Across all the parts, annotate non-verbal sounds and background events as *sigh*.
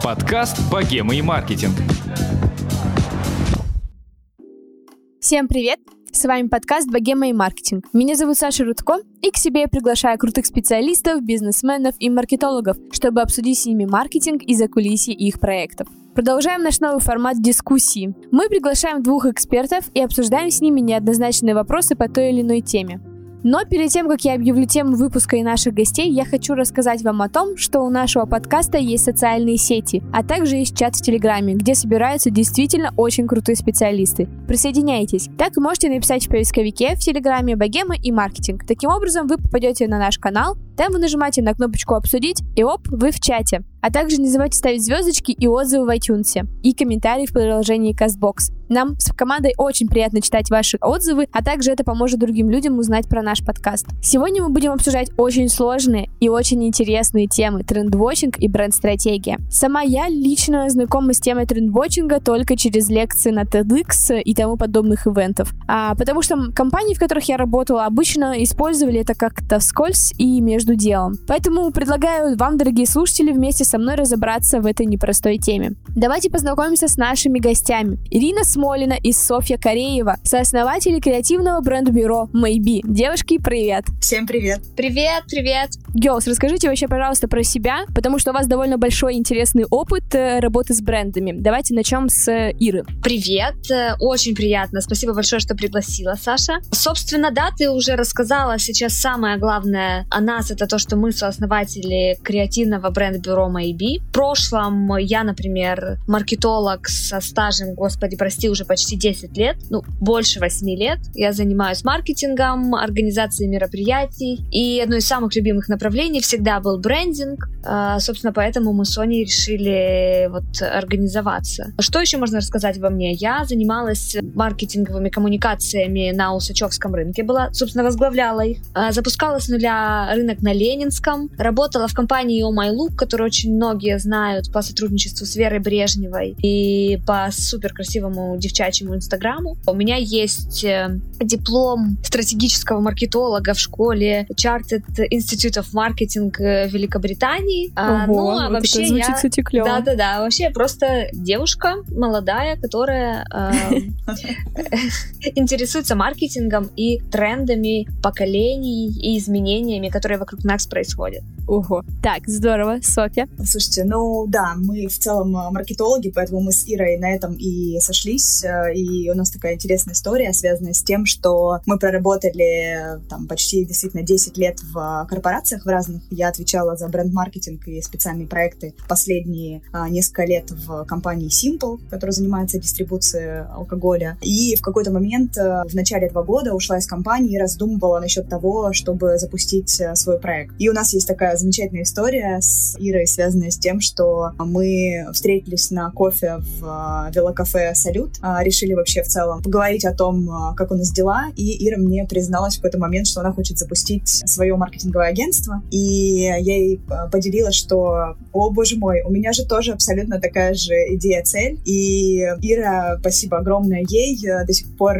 Подкаст «Богема и маркетинг». Всем привет! С вами подкаст «Богема и маркетинг». Меня зовут Саша Рудко, и к себе я приглашаю крутых специалистов, бизнесменов и маркетологов, чтобы обсудить с ними маркетинг и закулисье их проектов. Продолжаем наш новый формат дискуссии. Мы приглашаем двух экспертов и обсуждаем с ними неоднозначные вопросы по той или иной теме. Но перед тем, как я объявлю тему выпуска и наших гостей, я хочу рассказать вам о том, что у нашего подкаста есть социальные сети, а также есть чат в Телеграме, где собираются действительно очень крутые специалисты. Присоединяйтесь. Так можете написать в поисковике в Телеграме «Богема» и «Маркетинг». Таким образом, вы попадете на наш канал, там вы нажимаете на кнопочку «Обсудить» и оп, вы в чате. А также не забывайте ставить звездочки и отзывы в iTunes и комментарии в приложении CastBox. Нам с командой очень приятно читать ваши отзывы, а также это поможет другим людям узнать про наш подкаст. Сегодня мы будем обсуждать очень сложные и очень интересные темы трендвотчинг и бренд-стратегия. Сама я лично знакома с темой трендвотчинга только через лекции на TEDx и тому подобных ивентов. А, потому что компании, в которых я работала, обычно использовали это как-то вскользь и между делом. Поэтому предлагаю вам, дорогие слушатели, вместе со мной разобраться в этой непростой теме. Давайте познакомимся с нашими гостями. Ирина Смолина и Софья Кореева, сооснователи креативного бренд-бюро Maybe. Девушки, привет! Всем привет! Привет, привет! Girls, расскажите вообще, пожалуйста, про себя, потому что у вас довольно большой интересный опыт э, работы с брендами. Давайте начнем с э, Иры. Привет, э, очень приятно. Спасибо большое, что пригласила, Саша. Собственно, да, ты уже рассказала сейчас самое главное о нас, это то, что мы сооснователи креативного бренд-бюро Maybe. В прошлом я, например, маркетолог со стажем, господи, прости, уже почти 10 лет, ну, больше 8 лет. Я занимаюсь маркетингом, организацией мероприятий, и одно из самых любимых направлений всегда был брендинг. А, собственно, поэтому мы с Соней решили вот организоваться. Что еще можно рассказать во мне? Я занималась маркетинговыми коммуникациями на Усачевском рынке, была, собственно, возглавляла их. А, запускала с нуля рынок на Ленинском, работала в компании Oh My Look, которую очень многие знают по сотрудничеству с Верой Брежневой и по супер красивому девчачьему инстаграму. У меня есть э, диплом стратегического маркетолога в школе Chartered Institute of Marketing э, Великобритании. А, Ого, ну, а вот вообще это звучит, я... кстати, клево. Да-да-да, вообще я просто девушка молодая, которая э, *laughs* интересуется маркетингом и трендами поколений и изменениями, которые вокруг нас происходят. Ого. Так, здорово. Софья? Слушайте, ну да, мы в целом маркетологи, поэтому мы с Ирой на этом и сошлись, и у нас такая интересная история, связанная с тем, что мы проработали там почти действительно 10 лет в корпорациях в разных. Я отвечала за бренд-маркетинг и специальные проекты последние несколько лет в компании Simple, которая занимается дистрибуцией алкоголя. И в какой-то момент в начале этого года ушла из компании и раздумывала насчет того, чтобы запустить а, проект. И у нас есть такая замечательная история с Ирой, связанная с тем, что мы встретились на кофе в а, велокафе «Салют», а, решили вообще в целом поговорить о том, а, как у нас дела, и Ира мне призналась в какой-то момент, что она хочет запустить свое маркетинговое агентство, и я ей поделилась, что, о боже мой, у меня же тоже абсолютно такая же идея-цель, и Ира, спасибо огромное ей, до сих пор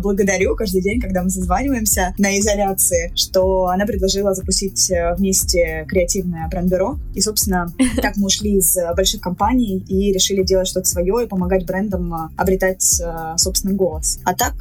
благодарю каждый день, когда мы созваниваемся на изоляции, что она предложила запустить вместе креативное бренд-бюро, и, собственно, *laughs* так мы ушли из больших компаний и решили делать что-то свое и помогать брендам обретать собственный голос. А так,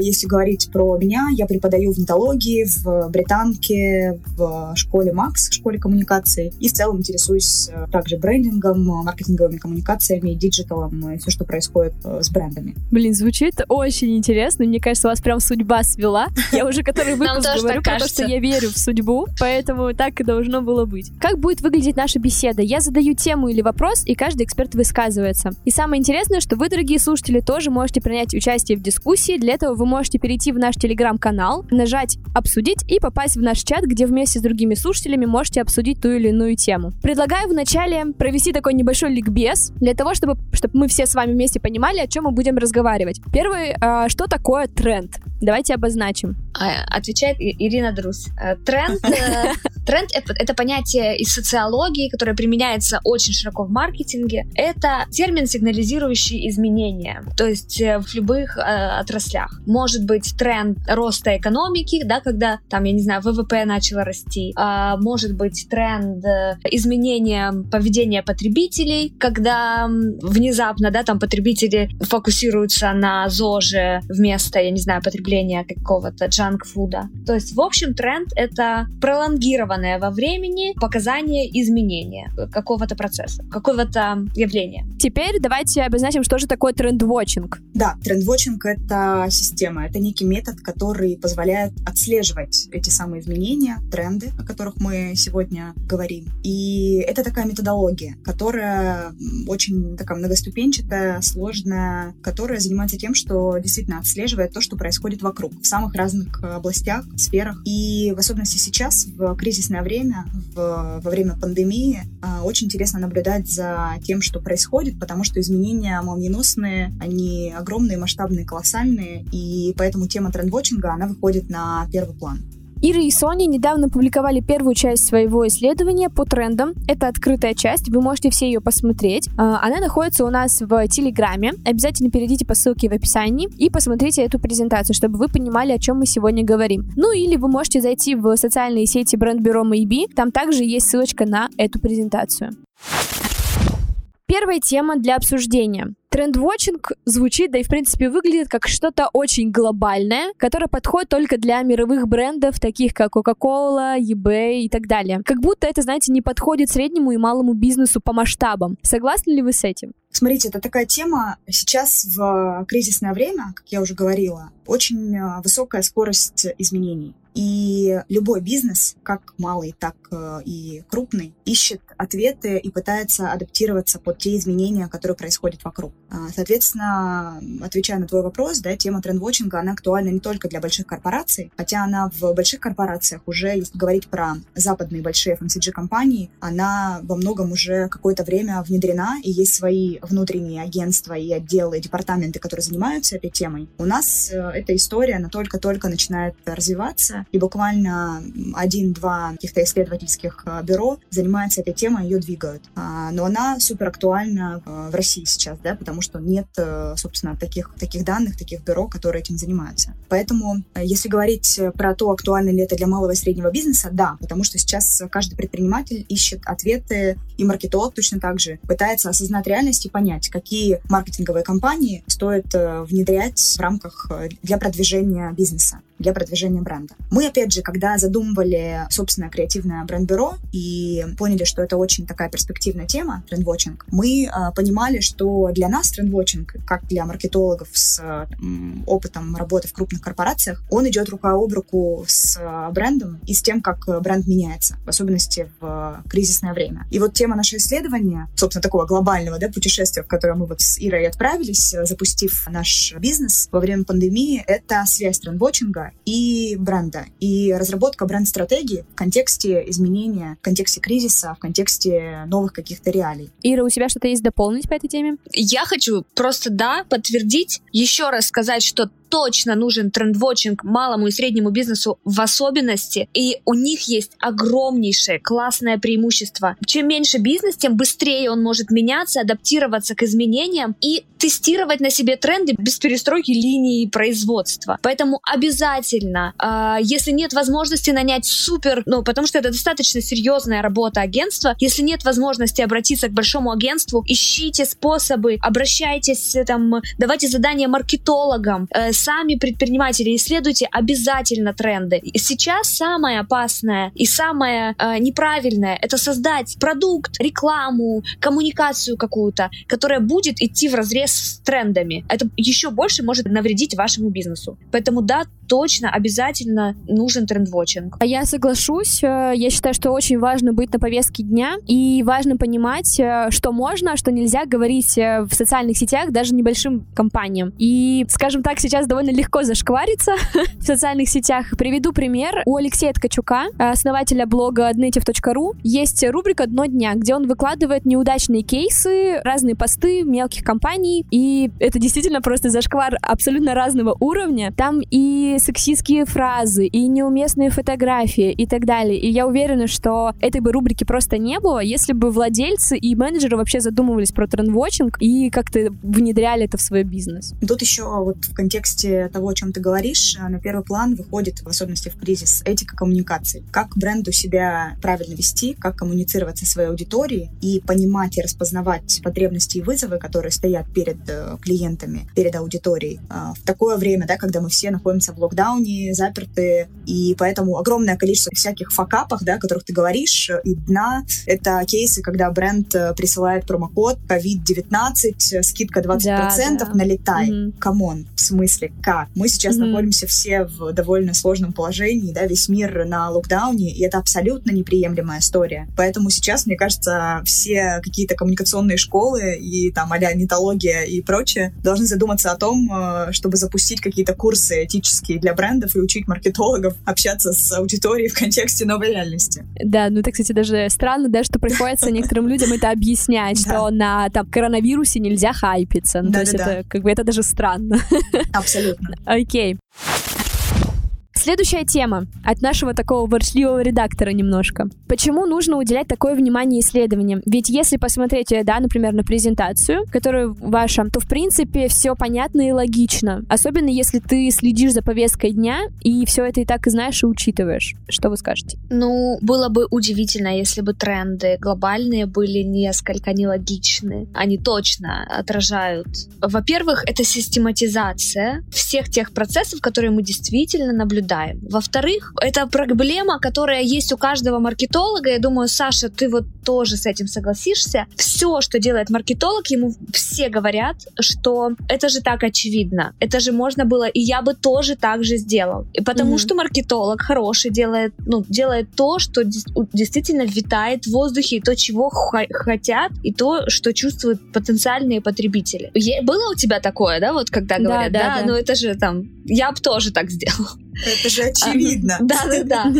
если говорить про меня, я преподаю в Нетологии, в Британке, в школе Макс, в школе коммуникаций, и в целом интересуюсь э, также брендингом, маркетинговыми коммуникациями, диджиталом и все, что происходит э, с брендами. Блин, звучит очень интересно. Мне кажется, у вас прям судьба свела. Я уже который *laughs* выпуск говорю, потому что я верю в судьбу, *laughs* поэтому так и должно было быть. Как будет выглядеть наша беседа? Я задаю тему или вопрос, и каждый эксперт высказывается. И самое интересное, что вы, дорогие слушатели, тоже можете принять участие в дискуссии. Для этого вы можете перейти в наш телеграм-канал, нажать «Обсудить» и попасть в наш чат, где вместе с другими слушателями можете обсудить ту или иную тему. Предлагаю вначале провести такой небольшой ликбез, для того, чтобы, чтобы мы все с вами вместе понимали, о чем мы будем разговаривать. Первый, э, что такое тренд? Давайте обозначим. А, отвечает Ирина Друз. Э, тренд, *laughs* э, *laughs* тренд это, это понятие из социологии, которое применяется очень широко в маркетинге. Это термин, сигнализирующий изменения, то есть э, в любых э, отраслях. Может быть тренд роста экономики, да, когда там, я не знаю, ВВП начало расти. А, может быть тренд изменения поведения потребителей, когда внезапно, да, там потребители фокусируются на ЗОЖе вместо, я не знаю, потребления какого-то джанк-фуда. То есть, в общем, тренд — это пролонгированное во времени показание изменения какого-то процесса, какого-то явления. Теперь давайте обозначим, что же такое трендвотчинг. Да, трендвотчинг — это система, это некий метод, который позволяет отслеживать эти самые изменения, тренды, о которых мы сегодня говорим. И это такая методология, которая очень такая многоступенчатая, сложная, которая занимается тем, что действительно отслеживает то, что происходит вокруг, в самых разных областях, сферах. И в особенности сейчас, в кризисное время, в, во время пандемии, а, очень интересно наблюдать за тем, что происходит, потому что изменения молниеносные, они огромные, масштабные, колоссальные, и поэтому тема трендвотчинга, она выходит на первый план. Ира и Соня недавно публиковали первую часть своего исследования по трендам. Это открытая часть, вы можете все ее посмотреть. А, она находится у нас в Телеграме. Обязательно перейдите по ссылке в описании и посмотрите эту презентацию, чтобы вы понимали, о чем мы сегодня говорим. Ну или вы можете зайти в социальные сети бренд-бюро Maybe, там также есть ссылочка на эту презентацию. Первая тема для обсуждения. Трендвотчинг звучит, да и в принципе выглядит как что-то очень глобальное, которое подходит только для мировых брендов, таких как Coca-Cola, eBay и так далее. Как будто это, знаете, не подходит среднему и малому бизнесу по масштабам. Согласны ли вы с этим? Смотрите, это такая тема сейчас в кризисное время, как я уже говорила, очень э, высокая скорость изменений. И любой бизнес, как малый, так э, и крупный, ищет ответы и пытается адаптироваться под те изменения, которые происходят вокруг. А, соответственно, отвечая на твой вопрос, да, тема трендвотчинга, она актуальна не только для больших корпораций, хотя она в больших корпорациях уже, если говорить про западные большие FMCG-компании, она во многом уже какое-то время внедрена, и есть свои внутренние агентства и отделы, и департаменты, которые занимаются этой темой. У нас э, эта история, она только-только начинает развиваться, и буквально один-два каких-то исследовательских э, бюро занимаются этой темой, ее двигают. А, но она супер актуальна э, в России сейчас, да, потому что нет, э, собственно, таких, таких данных, таких бюро, которые этим занимаются. Поэтому, если говорить про то, актуально ли это для малого и среднего бизнеса, да, потому что сейчас каждый предприниматель ищет ответы, и маркетолог точно так же пытается осознать реальность и понять, какие маркетинговые кампании стоит внедрять в рамках для продвижения бизнеса для продвижения бренда. Мы, опять же, когда задумывали собственное креативное бренд-бюро и поняли, что это очень такая перспективная тема, трендвотчинг, мы э, понимали, что для нас трендвотчинг, как для маркетологов с э, опытом работы в крупных корпорациях, он идет рука об руку с э, брендом и с тем, как бренд меняется, в особенности в э, кризисное время. И вот тема нашего исследования, собственно, такого глобального да, путешествия, в которое мы вот с Ирой отправились, запустив наш бизнес во время пандемии, это связь трендвотчинга и бренда, и разработка бренд-стратегии в контексте изменения, в контексте кризиса, в контексте новых каких-то реалий. Ира, у тебя что-то есть дополнить по этой теме? Я хочу просто, да, подтвердить, еще раз сказать, что точно нужен трендвотчинг малому и среднему бизнесу в особенности, и у них есть огромнейшее классное преимущество. Чем меньше бизнес, тем быстрее он может меняться, адаптироваться к изменениям и тестировать на себе тренды без перестройки линии производства. Поэтому обязательно, э, если нет возможности нанять супер, ну, потому что это достаточно серьезная работа агентства, если нет возможности обратиться к большому агентству, ищите способы, обращайтесь, там, давайте задания маркетологам, э, сами предприниматели, исследуйте обязательно тренды. И сейчас самое опасное и самое э, неправильное это создать продукт, рекламу, коммуникацию какую-то, которая будет идти в разрез с трендами. Это еще больше может навредить вашему бизнесу. Поэтому да, точно, обязательно нужен трендвотчинг. А я соглашусь. Э, я считаю, что очень важно быть на повестке дня и важно понимать, э, что можно, а что нельзя говорить э, в социальных сетях даже небольшим компаниям. И, скажем так, сейчас довольно легко зашквариться *laughs* в социальных сетях. Приведу пример. У Алексея Ткачука, основателя блога adnative.ru, есть рубрика «Дно дня», где он выкладывает неудачные кейсы, разные посты мелких компаний, и это действительно просто зашквар абсолютно разного уровня. Там и сексистские фразы, и неуместные фотографии, и так далее. И я уверена, что этой бы рубрики просто не было, если бы владельцы и менеджеры вообще задумывались про трендвотчинг и как-то внедряли это в свой бизнес. Тут еще вот в контексте того, о чем ты говоришь, на первый план выходит, в особенности в кризис, этика коммуникации. Как бренду себя правильно вести, как коммуницировать со своей аудиторией и понимать и распознавать потребности и вызовы, которые стоят перед э, клиентами, перед аудиторией. А, в такое время, да, когда мы все находимся в локдауне, заперты, и поэтому огромное количество всяких факапов, да, о которых ты говоришь, и дна — это кейсы, когда бренд э, присылает промокод COVID-19, скидка 20% да, да. налетай. Mm-hmm. Come on, в смысле, как? Мы сейчас mm-hmm. находимся все в довольно сложном положении, да, весь мир на локдауне, и это абсолютно неприемлемая история. Поэтому сейчас, мне кажется, все какие-то коммуникационные школы и там а Нетология и прочее должны задуматься о том, э, чтобы запустить какие-то курсы этические для брендов и учить маркетологов общаться с аудиторией в контексте новой реальности. Да, ну это, кстати, даже странно, да, что приходится некоторым людям это объяснять, *laughs* что на там коронавирусе нельзя хайпиться. Ну, то есть это как бы это даже странно. Абсолютно. Окей. Следующая тема от нашего такого ворчливого редактора немножко. Почему нужно уделять такое внимание исследованиям? Ведь если посмотреть, э, да, например, на презентацию, которая ваша, то в принципе все понятно и логично. Особенно если ты следишь за повесткой дня и все это и так и знаешь и учитываешь. Что вы скажете? Ну, было бы удивительно, если бы тренды глобальные были несколько нелогичны. Они точно отражают. Во-первых, это систематизация всех тех процессов, которые мы действительно наблюдаем ожидаем. Во-вторых, это проблема, которая есть у каждого маркетолога. Я думаю, Саша, ты вот тоже с этим согласишься. Все, что делает маркетолог, ему все говорят, что это же так очевидно. Это же можно было, и я бы тоже так же сделал. И потому mm-hmm. что маркетолог хороший делает, ну, делает то, что действительно витает в воздухе, и то, чего хотят, и то, что чувствуют потенциальные потребители. Было у тебя такое, да, вот когда говорят, да, да, да, да. ну это же там, я бы тоже так сделал. Это же очевидно. Да, да, да.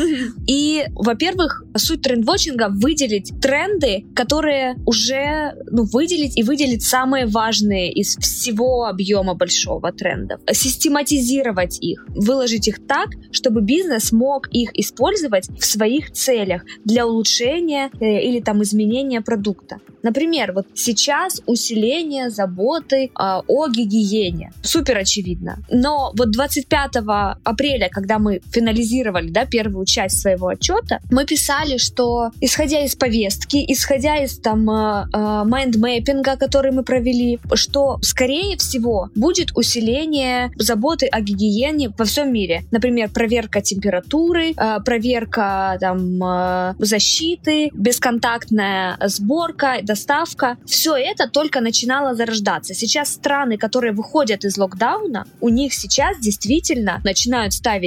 И, во-первых, суть трендвотчинга выделить тренды, которые уже, ну, выделить и выделить самые важные из всего объема большого трендов. Систематизировать их, выложить их так, чтобы бизнес мог их использовать в своих целях для улучшения э, или там изменения продукта. Например, вот сейчас усиление заботы э, о гигиене. Супер очевидно. Но вот 25 апреля, когда мы финализировали да, первую часть своего отчета, мы писали, что исходя из повестки, исходя из там э, э, майндмэппинга, который мы провели, что скорее всего будет усиление заботы о гигиене во всем мире. Например, проверка температуры, э, проверка там защиты, бесконтактная сборка, доставка. Все это только начинало зарождаться. Сейчас страны, которые выходят из локдауна, у них сейчас действительно начинают ставить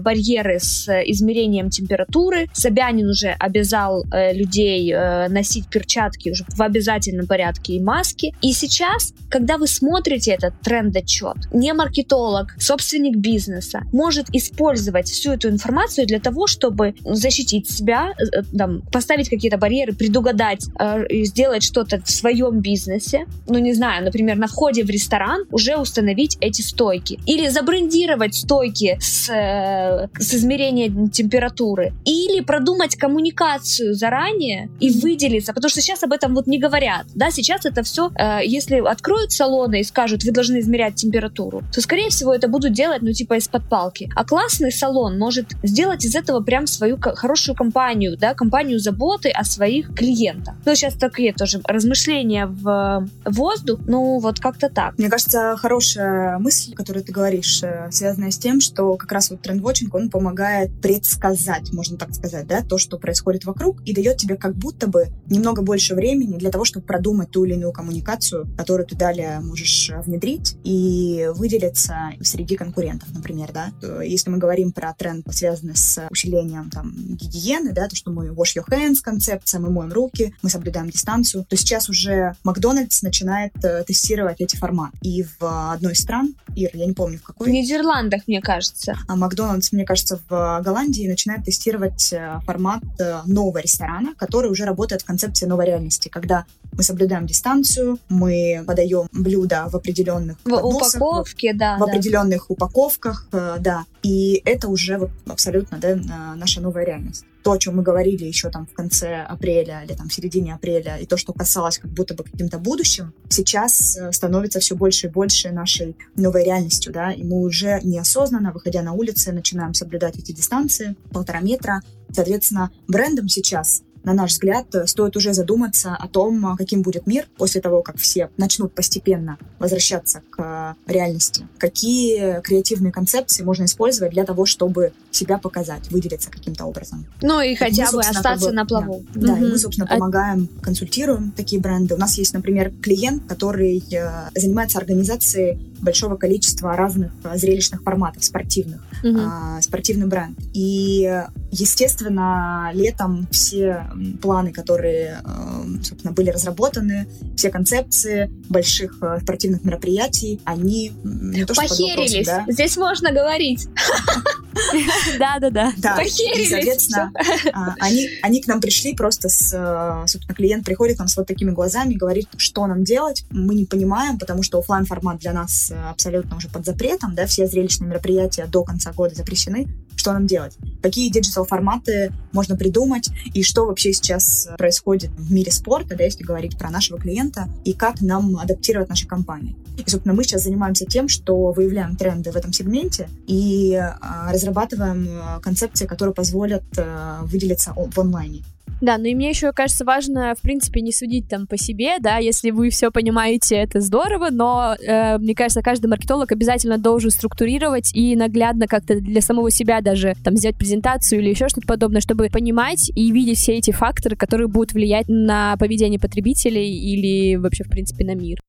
барьеры с измерением температуры. Собянин уже обязал э, людей э, носить перчатки уже в обязательном порядке и маски. И сейчас, когда вы смотрите этот тренд-отчет, не маркетолог, собственник бизнеса может использовать всю эту информацию для того, чтобы защитить себя, э, там, поставить какие-то барьеры, предугадать, э, сделать что-то в своем бизнесе, ну не знаю, например, на входе в ресторан уже установить эти стойки. Или забрендировать стойки с, э, с измерением температуры. Или продумать коммуникацию заранее и выделиться, потому что сейчас об этом вот не говорят. Да, сейчас это все, э, если откроют салоны и скажут, вы должны измерять температуру, то, скорее всего, это будут делать, ну, типа, из-под палки. А классный салон может сделать из этого прям свою хорошую компанию, да, компанию заботы о своих клиентах. Ну, сейчас такие тоже размышления в воздух, ну вот как-то так. Мне кажется, хорошая мысль, которую ты говоришь, э, связанная с тем, что как раз нас вот трендвотчинг, он помогает предсказать, можно так сказать, да, то, что происходит вокруг, и дает тебе как будто бы немного больше времени для того, чтобы продумать ту или иную коммуникацию, которую ты далее можешь внедрить и выделиться среди конкурентов, например, да. Если мы говорим про тренд, связанный с усилением там гигиены, да, то, что мы wash your hands концепция, мы моем руки, мы соблюдаем дистанцию, то сейчас уже Макдональдс начинает э, тестировать эти форматы. И в одной из стран, Ир, я не помню в какой. В Нидерландах, мне кажется. А Макдональдс, мне кажется, в Голландии начинает тестировать э, формат э, нового ресторана, который уже работает в концепции новой реальности, когда мы соблюдаем дистанцию, мы подаем блюда в определенных в подносах, упаковке, да, в да. определенных упаковках, э, да, и это уже вот абсолютно да, наша новая реальность то, о чем мы говорили еще там в конце апреля или там в середине апреля, и то, что касалось как будто бы каким-то будущим, сейчас э, становится все больше и больше нашей новой реальностью, да, и мы уже неосознанно, выходя на улицы, начинаем соблюдать эти дистанции, полтора метра. Соответственно, брендом сейчас на наш взгляд, стоит уже задуматься о том, каким будет мир после того, как все начнут постепенно возвращаться к реальности. Какие креативные концепции можно использовать для того, чтобы себя показать, выделиться каким-то образом. Ну и хотя мы, бы остаться как бы, на плаву. Да, да угу. и мы, собственно, а помогаем, консультируем такие бренды. У нас есть, например, клиент, который э, занимается организацией большого количества разных э, зрелищных форматов спортивных, угу. э, спортивный бренд. И, естественно, летом все планы, которые, э, собственно, были разработаны, все концепции больших э, спортивных мероприятий, они не то, что Похерились. да? Здесь можно говорить. *laughs* *laughs* Да-да-да. Да, и, соответственно, а, они, они к нам пришли просто с, э, собственно, клиент приходит нам с вот такими глазами, говорит, что нам делать, мы не понимаем, потому что офлайн формат для нас абсолютно уже под запретом, да, все зрелищные мероприятия до конца года запрещены, что нам делать? Какие digital форматы можно придумать и что вообще сейчас происходит в мире спорта, да, если говорить про нашего клиента, и как нам адаптировать наши кампании. И, собственно, мы сейчас занимаемся тем, что выявляем тренды в этом сегменте и а, разрабатываем а, концепции, которые позволят а, выделиться в онлайне. Да, ну и мне еще кажется важно, в принципе, не судить там по себе, да, если вы все понимаете, это здорово, но э, мне кажется, каждый маркетолог обязательно должен структурировать и наглядно как-то для самого себя даже там сделать презентацию или еще что-то подобное, чтобы понимать и видеть все эти факторы, которые будут влиять на поведение потребителей или вообще, в принципе, на мир.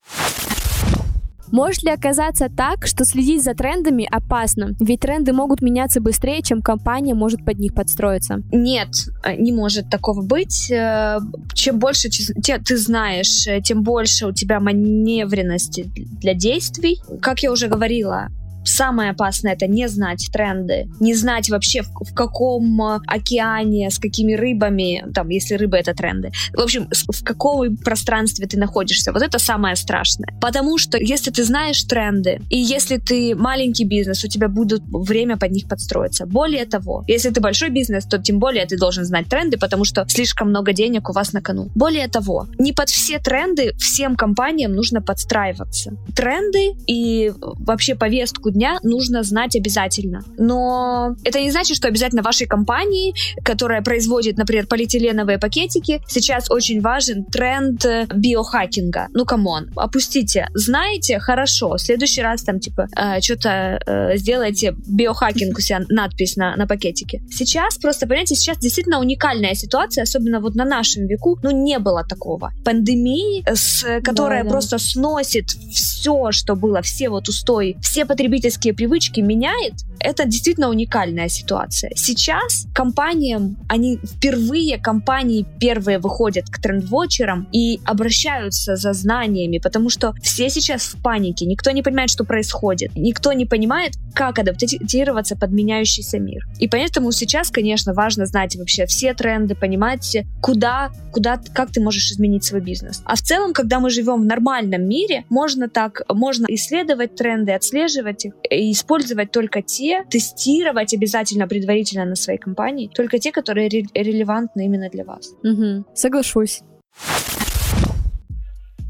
Может ли оказаться так, что следить за трендами опасно? Ведь тренды могут меняться быстрее, чем компания может под них подстроиться. Нет, э, не может такого быть. Э, чем больше ты знаешь, э, тем больше у тебя маневренности для действий. Как я уже говорила, Самое опасное это не знать тренды, не знать вообще в, в каком э, океане, с какими рыбами, там, если рыбы это тренды. В общем, в каком пространстве ты находишься. Вот это самое страшное. Потому что если ты знаешь тренды, и если ты маленький бизнес, у тебя будет время под них подстроиться. Более того, если ты большой бизнес, то тем более ты должен знать тренды, потому что слишком много денег у вас на кону. Более того, не под все тренды всем компаниям нужно подстраиваться. Тренды и вообще повестку дня нужно знать обязательно. Но это не значит, что обязательно вашей компании, которая производит, например, полиэтиленовые пакетики, сейчас очень важен тренд э, биохакинга. Ну, come on, опустите. Знаете, хорошо, в следующий раз там, типа, э, что-то э, сделайте биохакинг у себя, надпись на, на пакетике. Сейчас просто, понимаете, сейчас действительно уникальная ситуация, особенно вот на нашем веку, ну, не было такого. Пандемии, с, которая да, да. просто сносит все, что было, все вот устои, все потребители потребительские привычки меняет, это действительно уникальная ситуация. Сейчас компаниям, они впервые, компании первые выходят к трендвотчерам и обращаются за знаниями, потому что все сейчас в панике, никто не понимает, что происходит, никто не понимает, как адаптироваться под меняющийся мир. И поэтому сейчас, конечно, важно знать вообще все тренды, понимать, куда, куда, как ты можешь изменить свой бизнес. А в целом, когда мы живем в нормальном мире, можно так, можно исследовать тренды, отслеживать их, использовать только те, тестировать обязательно предварительно на своей компании, только те, которые ре- релевантны именно для вас. Угу. Соглашусь.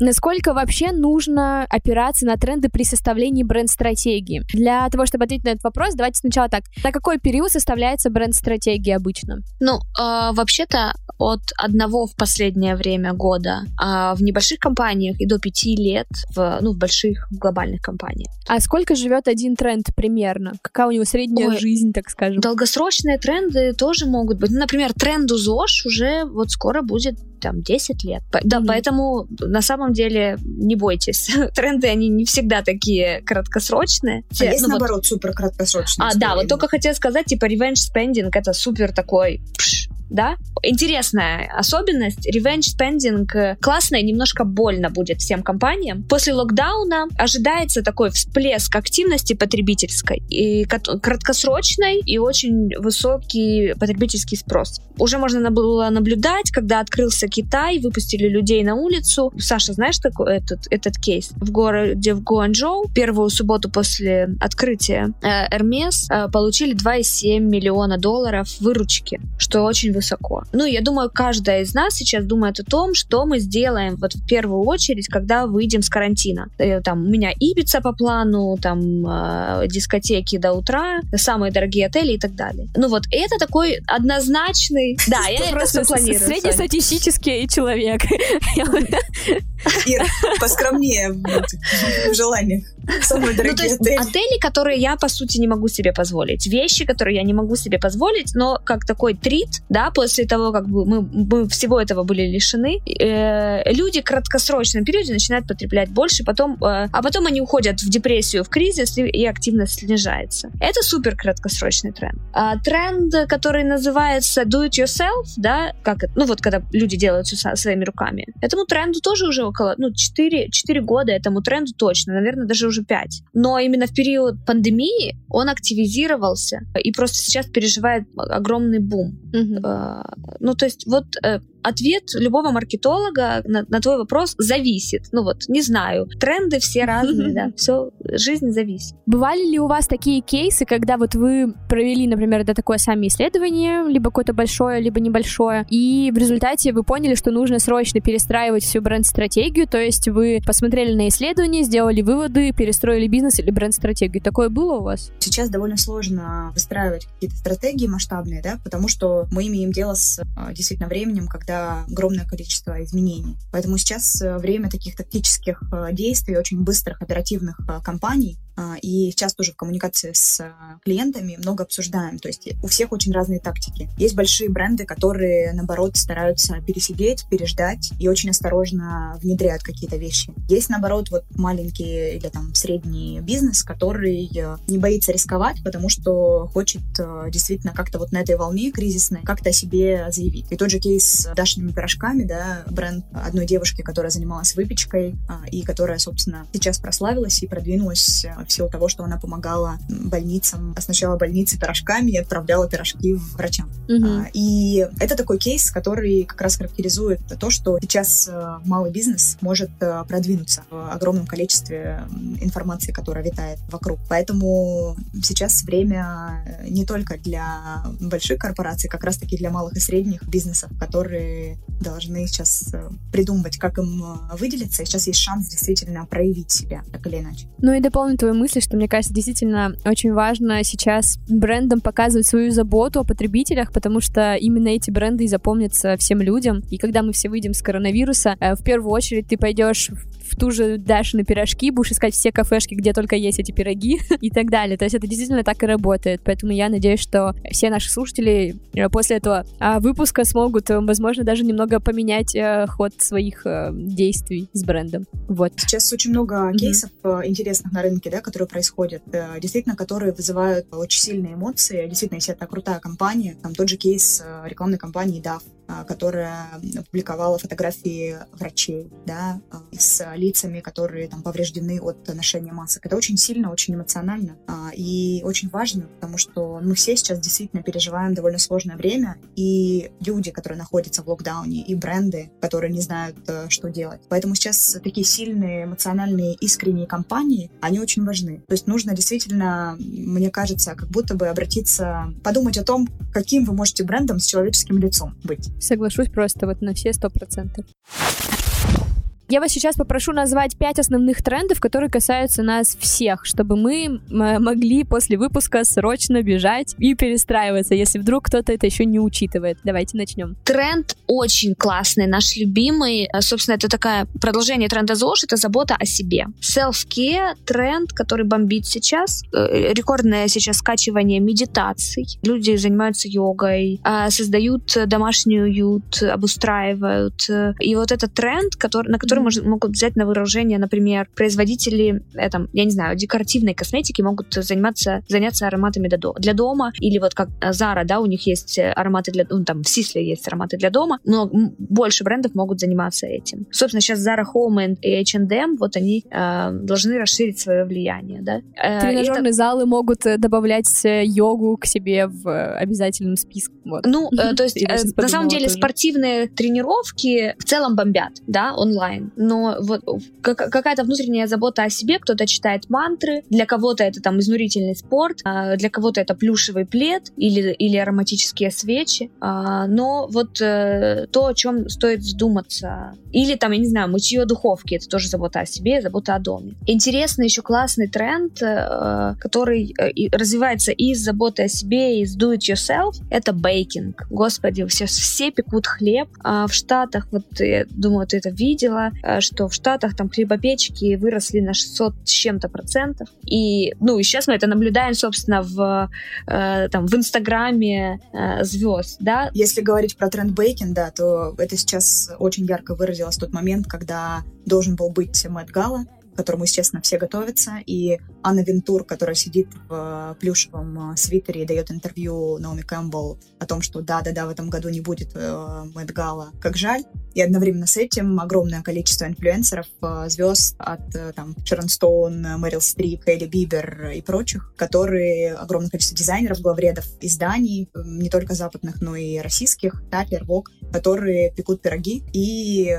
Насколько вообще нужно опираться на тренды при составлении бренд-стратегии? Для того, чтобы ответить на этот вопрос, давайте сначала так. На какой период составляется бренд-стратегия обычно? Ну, э, вообще-то от одного в последнее время года, а в небольших компаниях и до пяти лет в, ну, в больших глобальных компаниях. А сколько живет один тренд примерно? Какая у него средняя Ой, жизнь, так скажем? Долгосрочные тренды тоже могут быть. Ну, например, тренду ЗОЖ уже вот скоро будет там 10 лет. По- Да, поэтому на самом деле не бойтесь. *laughs* Тренды, они не всегда такие краткосрочные. А Те- есть, ну, вот- наоборот, супер краткосрочные А, да, вот только хотела сказать, типа, revenge spending это супер такой, пш, да? Интересная особенность. Revenge spending э, классно и немножко больно будет всем компаниям. После локдауна ожидается такой всплеск активности потребительской и краткосрочной и очень высокий потребительский спрос. Уже можно было наблюдать, когда открылся Китай, выпустили людей на улицу. Саша, знаешь такой этот, этот кейс? В городе в Гуанчжоу первую субботу после открытия э, Hermes э, получили 2,7 миллиона долларов выручки, что очень высоко. Ну, я думаю, каждая из нас сейчас думает о том, что мы сделаем вот в первую очередь, когда выйдем с карантина. Э, Там у меня Ибица по плану, там э, дискотеки до утра, самые дорогие отели и так далее. Ну вот, это такой однозначный... Да, *laughs* я это все планирую. Среднестатистический человек. *laughs* Ир, поскромнее в желаниях. Самые Ну, дорогие то есть отели. отели, которые я, по сути, не могу себе позволить. Вещи, которые я не могу себе позволить, но как такой трит, да, после того, как мы, мы всего этого были лишены, э, люди в краткосрочном периоде начинают потреблять больше, потом, э, а потом они уходят в депрессию, в кризис, и, и активность снижается. Это супер краткосрочный тренд. А тренд, который называется do it yourself, да, как ну вот когда люди делают все своими руками, этому тренду тоже уже около, ну, 4, 4 года этому тренду точно, наверное, даже уже 5. Но именно в период пандемии он активизировался и просто сейчас переживает огромный бум. Э, Ну, то есть вот э, ответ любого маркетолога на, на твой вопрос зависит. Ну вот, не знаю. Тренды все *laughs* разные, да. Все, жизнь зависит. Бывали ли у вас такие кейсы, когда вот вы провели, например, это такое сами исследование, либо какое-то большое, либо небольшое, и в результате вы поняли, что нужно срочно перестраивать всю бренд-стратегию, то есть вы посмотрели на исследование, сделали выводы, перестроили бизнес или бренд-стратегию. Такое было у вас? Сейчас довольно сложно выстраивать какие-то стратегии масштабные, да, потому что мы имеем дело с а, действительно временем, когда огромное количество изменений. Поэтому сейчас э, время таких тактических э, действий, очень быстрых, оперативных э, кампаний, и сейчас тоже в коммуникации с э, клиентами много обсуждаем. То есть у всех очень разные тактики. Есть большие бренды, которые, наоборот, стараются пересидеть, переждать и очень осторожно внедряют какие-то вещи. Есть, наоборот, вот маленький или там средний бизнес, который э, не боится рисковать, потому что хочет э, действительно как-то вот на этой волне кризисной как-то о себе заявить. И тот же кейс с Дашиными пирожками, да, бренд одной девушки, которая занималась выпечкой а, и которая, собственно, сейчас прославилась и продвинулась в силу того, что она помогала больницам, сначала больнице пирожками и отправляла пирожки врачам. А, И это такой кейс, который как раз характеризует то, что сейчас э, малый бизнес может э, продвинуться в огромном количестве информации, которая витает вокруг. Поэтому сейчас время э, не только для больших корпораций, как раз-таки для малых и средних бизнесов, которые должны сейчас придумывать, как им выделиться. И сейчас есть шанс действительно проявить себя, так или иначе. Ну и дополню твою мысль, что мне кажется, действительно очень важно сейчас брендам показывать свою заботу о потребителях, потому что именно эти бренды и запомнятся всем людям. И когда мы все выйдем с коронавируса, э, в первую очередь ты пойдешь в ту же Дашины пирожки, будешь искать все кафешки, где только есть эти пироги *laughs* и так далее. То есть это действительно так и работает. Поэтому я надеюсь, что все наши слушатели э, после этого а, выпуска смогут, э, возможно, даже немного поменять э, ход своих действий с брендом. Вот. Сейчас очень много кейсов э, интересных на рынке, да, которые происходят, действительно, которые вызывают очень сильные эмоции. Действительно, если это крутая компания, там тот же кейс рекламной компании DAF, которая опубликовала фотографии врачей, да, с лицами, которые там повреждены от ношения масок. Это очень сильно, очень эмоционально а, и очень важно, потому что мы все сейчас действительно переживаем довольно сложное время, и люди, которые находятся в локдауне, и бренды, которые не знают, э, что делать. Поэтому сейчас такие сильные, эмоциональные, искренние компании, они очень важны. То есть нужно действительно, мне кажется, как будто бы обратиться, подумать о том, каким вы можете брендом с человеческим лицом быть. Соглашусь просто вот на все сто процентов. Я вас сейчас попрошу назвать пять основных трендов, которые касаются нас всех, чтобы мы могли после выпуска срочно бежать и перестраиваться, если вдруг кто-то это еще не учитывает. Давайте начнем. Тренд очень классный, наш любимый. Э, собственно, это такая продолжение тренда ЗОЖ, это забота о себе. Self-care тренд, который бомбит сейчас. Э, рекордное сейчас скачивание медитаций. Люди занимаются йогой, а, создают домашний уют, обустраивают. И вот этот тренд, который, на который mm-hmm. могут взять на выражение, например, производители, этом, я не знаю, декоративной косметики могут заниматься, заняться ароматами для дома. Или вот как Zara, да, у них есть ароматы для... Ну, там в Сисле есть ароматы для дома, но больше брендов могут заниматься этим. Собственно, сейчас Zara Home и H&M, вот они э, должны расширить свое влияние, да. Э, Тренажерные это... залы могут э, добавлять э, йогу к себе в обязательном списке. Вот. Ну, э, то есть, э, на самом деле, тоже. спортивные тренировки в целом бомбят, да, онлайн. Но вот какая-то внутренняя забота о себе, кто-то читает мантры, для кого-то это там изнурительный спорт, а для кого-то это плюшевый плед или, или ароматические свечи. А, но вот э, то, о чем стоит задуматься. Или там, я не знаю, мытье духовки, это тоже забота о себе, забота о доме. Интересный еще классный тренд, э, который развивается из заботы о себе, из do it yourself, это бейкинг. Господи, все, все пекут хлеб. А в Штатах, вот я думаю, ты это видела, э, что в Штатах там хлебопечки выросли на 600 с чем-то процентов. И, ну, и сейчас мы это наблюдаем, собственно, в, э, там, в Инстаграме э, звезд, да. Если говорить про тренд baking, да, то это сейчас очень ярко выразилось тот момент, когда должен был быть Met Gala, к которому, естественно, все готовятся. И Анна Винтур, которая сидит в э, плюшевом э, свитере и дает интервью Наоми Кэмпбелл о том, что да-да-да, в этом году не будет э, Met Gala, как жаль. И одновременно с этим огромное количество инфлюенсеров, э, звезд от там Шэрон Стоун, Мэрил Стрип, Хейли Бибер и прочих, которые, огромное количество дизайнеров, главредов изданий, не только западных, но и российских, Татлер, Вог, которые пекут пироги и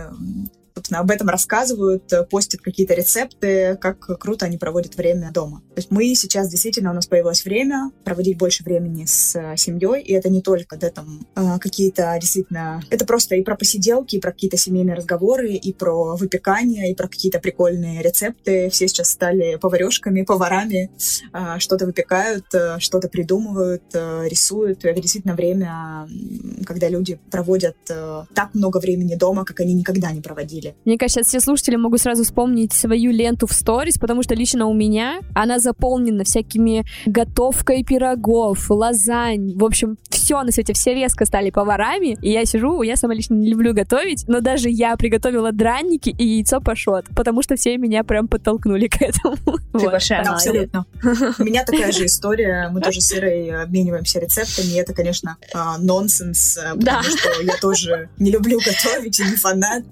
собственно, об этом рассказывают, э, постят какие-то рецепты, как круто они проводят время дома. То есть мы сейчас действительно, у нас появилось время проводить больше времени с э, семьей, и это не только да, там, э, какие-то действительно... Это просто и про посиделки, и про какие-то семейные разговоры, и про выпекание, и про какие-то прикольные рецепты. Все сейчас стали поварешками, поварами, что-то выпекают, что-то придумывают, рисуют. Это действительно время, когда люди проводят так много времени дома, как они никогда не проводили слушатели. Мне кажется, все слушатели могут сразу вспомнить свою ленту в сторис, потому что лично у меня она заполнена всякими готовкой пирогов, лазань, в общем, все на свете, все резко стали поварами, и я сижу, я сама лично не люблю готовить, но даже я приготовила драники и яйцо пашот, потому что все меня прям подтолкнули к этому. Ты большая Абсолютно. У меня такая же *laughs* история, мы тоже с Ирой обмениваемся рецептами, и это, конечно, а, нонсенс, э, потому что я тоже не люблю готовить и не фанат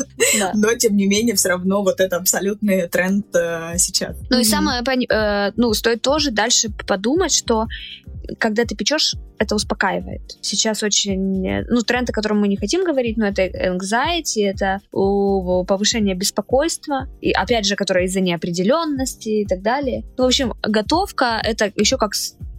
*laughs* Но, тем не менее, все равно вот это абсолютный тренд э, сейчас. Ну и самое, э, ну, стоит тоже дальше подумать, что когда ты печешь, это успокаивает. Сейчас очень, ну, тренд, о котором мы не хотим говорить, но это anxiety, это повышение беспокойства, и опять же, которое из-за неопределенности и так далее. Ну, в общем, готовка — это еще как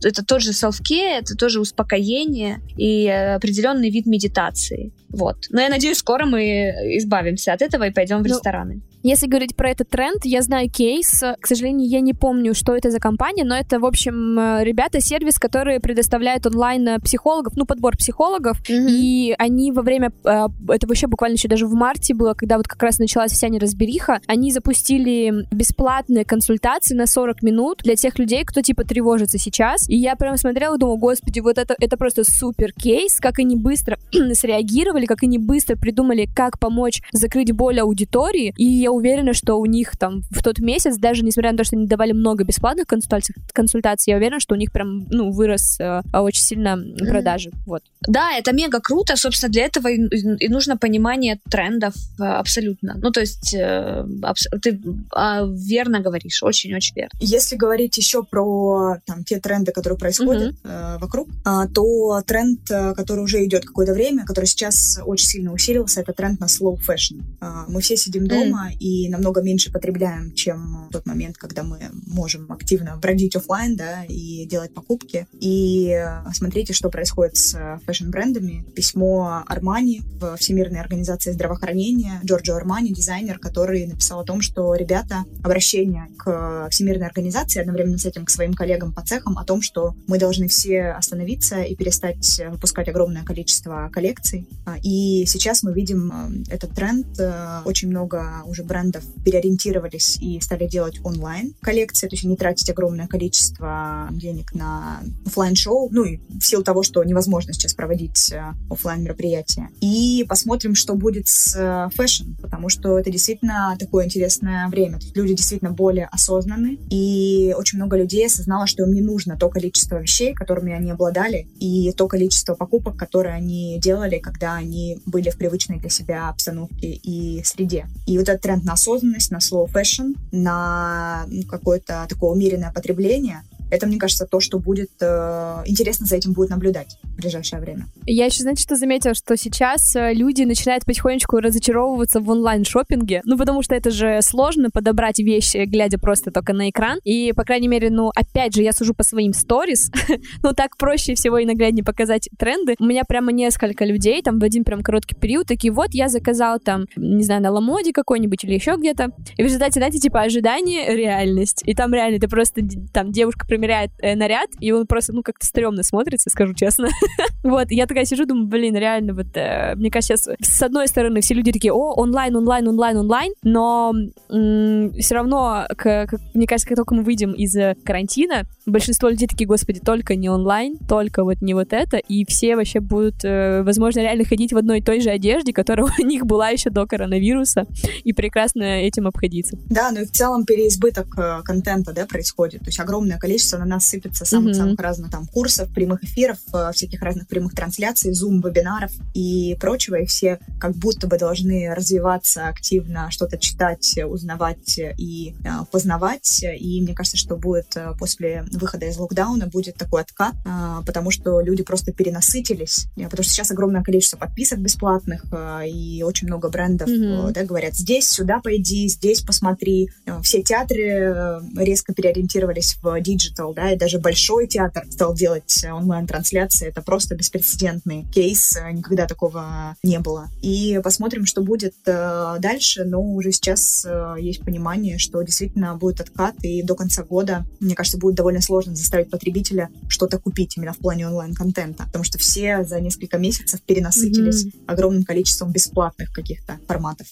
это тот же self-care, это тоже успокоение и определенный вид медитации. Вот. Но я надеюсь, скоро мы избавимся от этого и пойдем в ну, рестораны. Если говорить про этот тренд, я знаю кейс. К сожалению, я не помню, что это за компания, но это, в общем, э, ребята, сервис, которые предоставляют онлайн э, психологов, ну, подбор психологов, mm-hmm. и они во время, э, это вообще буквально еще даже в марте было, когда вот как раз началась вся неразбериха, они запустили бесплатные консультации на 40 минут для тех людей, кто, типа, тревожится сейчас. И я прям смотрела и думала, господи, вот это, это просто супер кейс, как они быстро *clears throat* среагировали, как они быстро придумали, как помочь закрыть боль аудитории, и я уверена, что у них там в тот месяц, даже несмотря на то, что они давали много бесплатных консультаций, консультаций я уверена, что у них прям, ну, вырос э, очень сильно продажи, mm-hmm. вот. Да, это мега круто, собственно, для этого и, и нужно понимание трендов э, абсолютно. Ну, то есть э, абс- ты э, верно говоришь, очень-очень верно. Если говорить еще про там, те тренды, которые происходят э, вокруг, а, то тренд, э, который уже идет какое-то время, который сейчас очень сильно усилился, это тренд на slow fashion. А, мы все сидим дома mm. и намного меньше потребляем, чем в тот момент, когда мы можем активно бродить офлайн, да, и делать покупки. И э, смотрите, что происходит с фэшн-брендами. Письмо Армани в Всемирной организации здравоохранения, Джорджо Армани, дизайнер, который написал о том, что, ребята, обращение к Всемирной организации, одновременно с этим к своим коллегам по цехам, о том, что мы должны все остановиться и перестать выпускать огромное количество коллекций. А, и сейчас мы видим э, этот тренд. Э, очень много уже брендов переориентировались и стали делать онлайн коллекции, то есть не тратить огромное количество денег на офлайн шоу ну и в силу того, что невозможно сейчас проводить э, офлайн мероприятия. И посмотрим, что будет с fashion, потому что это действительно такое интересное время. Люди действительно более осознаны, и очень много людей осознало, что им не нужно то количество вещей, которыми они обладали, и то количество покупок, которые они делали, когда они были в привычной для себя обстановке и среде. И вот этот тренд на осознанность, на slow fashion, на какое-то такое умеренное потребление, это, мне кажется, то, что будет э, интересно за этим будет наблюдать в ближайшее время. Я еще, знаете, что заметила, что сейчас э, люди начинают потихонечку разочаровываться в онлайн-шопинге, ну, потому что это же сложно подобрать вещи, глядя просто только на экран, и, по крайней мере, ну, опять же, я сужу по своим сторис, *laughs* ну, так проще всего и нагляднее показать тренды. У меня прямо несколько людей, там, в один прям короткий период, такие, вот, я заказал там, не знаю, на Ламоде какой-нибудь или еще где-то, и в результате, знаете, типа, ожидание, реальность, и там реально ты просто, там, девушка примеряет э, наряд, и он просто, ну, как-то стрёмно смотрится, скажу честно. *laughs* вот, я такая сижу, думаю, блин, реально, вот, э, мне кажется, сейчас, с одной стороны, все люди такие, о, онлайн, онлайн, онлайн, онлайн, но все равно, к, к, мне кажется, как только мы выйдем из э, карантина, большинство людей такие, господи, только не онлайн, только вот не вот это, и все вообще будут, э, возможно, реально ходить в одной и той же одежде, которая *laughs* у них была еще до коронавируса, и прекрасно этим обходиться. Да, ну и в целом переизбыток э, контента, да, происходит, то есть огромное количество количество на нас сыпется самых-самых mm-hmm. разных там курсов, прямых эфиров, э, всяких разных прямых трансляций, зум-вебинаров и прочего, и все как будто бы должны развиваться активно, что-то читать, узнавать и э, познавать. И мне кажется, что будет э, после выхода из локдауна будет такой откат, э, потому что люди просто перенасытились, э, потому что сейчас огромное количество подписок бесплатных, э, и очень много брендов mm-hmm. э, да, говорят, здесь, сюда пойди, здесь посмотри. Все театры резко переориентировались в digital, digital, да, и даже большой театр стал делать онлайн-трансляции. Это просто беспрецедентный кейс, никогда такого не было. И посмотрим, что будет э, дальше, но уже сейчас э, есть понимание, что действительно будет откат, и до конца года, мне кажется, будет довольно сложно заставить потребителя что-то купить именно в плане онлайн-контента, потому что все за несколько месяцев перенасытились mm-hmm. огромным количеством бесплатных каких-то форматов.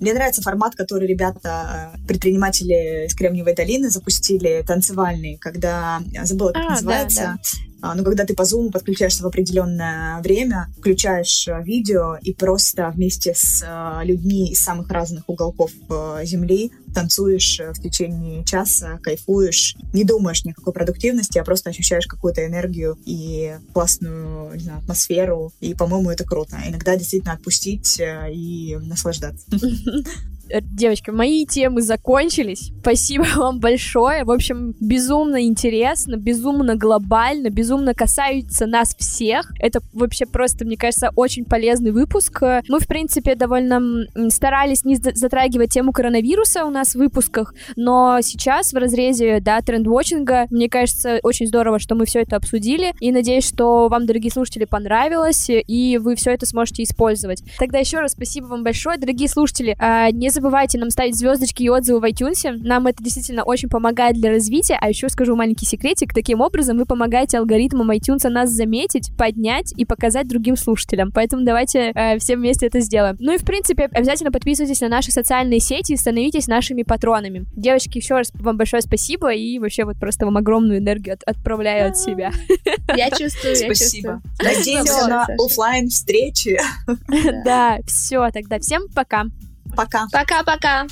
Мне нравится формат, который ребята, э, предприниматели из Кремниевой долины запустили, танцевальный, когда, забыла, как а, называется, да, да. А, но когда ты по Zoom подключаешься в определенное время, включаешь э, видео и просто вместе с э, людьми из самых разных уголков э, Земли танцуешь в течение часа, кайфуешь, не думаешь ни о какой продуктивности, а просто ощущаешь какую-то энергию и классную, не знаю, атмосферу. И, по-моему, это круто. Иногда действительно отпустить и наслаждаться. *laughs* Э, девочки, мои темы закончились. Спасибо *laughs* вам большое. В общем, безумно интересно, безумно глобально, безумно касаются нас всех. Это вообще просто, мне кажется, очень полезный выпуск. Мы, в принципе, довольно старались не затрагивать тему коронавируса у нас в выпусках, но сейчас в разрезе, да, трендвотчинга, мне кажется, очень здорово, что мы все это обсудили, и надеюсь, что вам, дорогие слушатели, понравилось, и вы все это сможете использовать. Тогда еще раз спасибо вам большое, дорогие слушатели. А, не забывайте нам ставить звездочки и отзывы в iTunes. Нам это действительно очень помогает для развития. А еще скажу маленький секретик. Таким образом, вы помогаете алгоритмам iTunes нас заметить, поднять и показать другим слушателям. Поэтому давайте э, все вместе это сделаем. Ну и, в принципе, обязательно подписывайтесь на наши социальные сети и становитесь нашими патронами. Девочки, еще раз вам большое спасибо и вообще вот просто вам огромную энергию от отправляю от себя. *laughs* Я чувствую, я Спасибо. Надеемся на офлайн встречи. *laughs* Да, все, тогда всем пока. Пока. Пока-пока.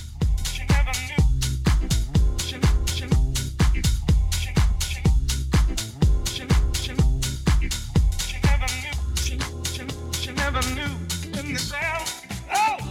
never knew in the cell. Oh!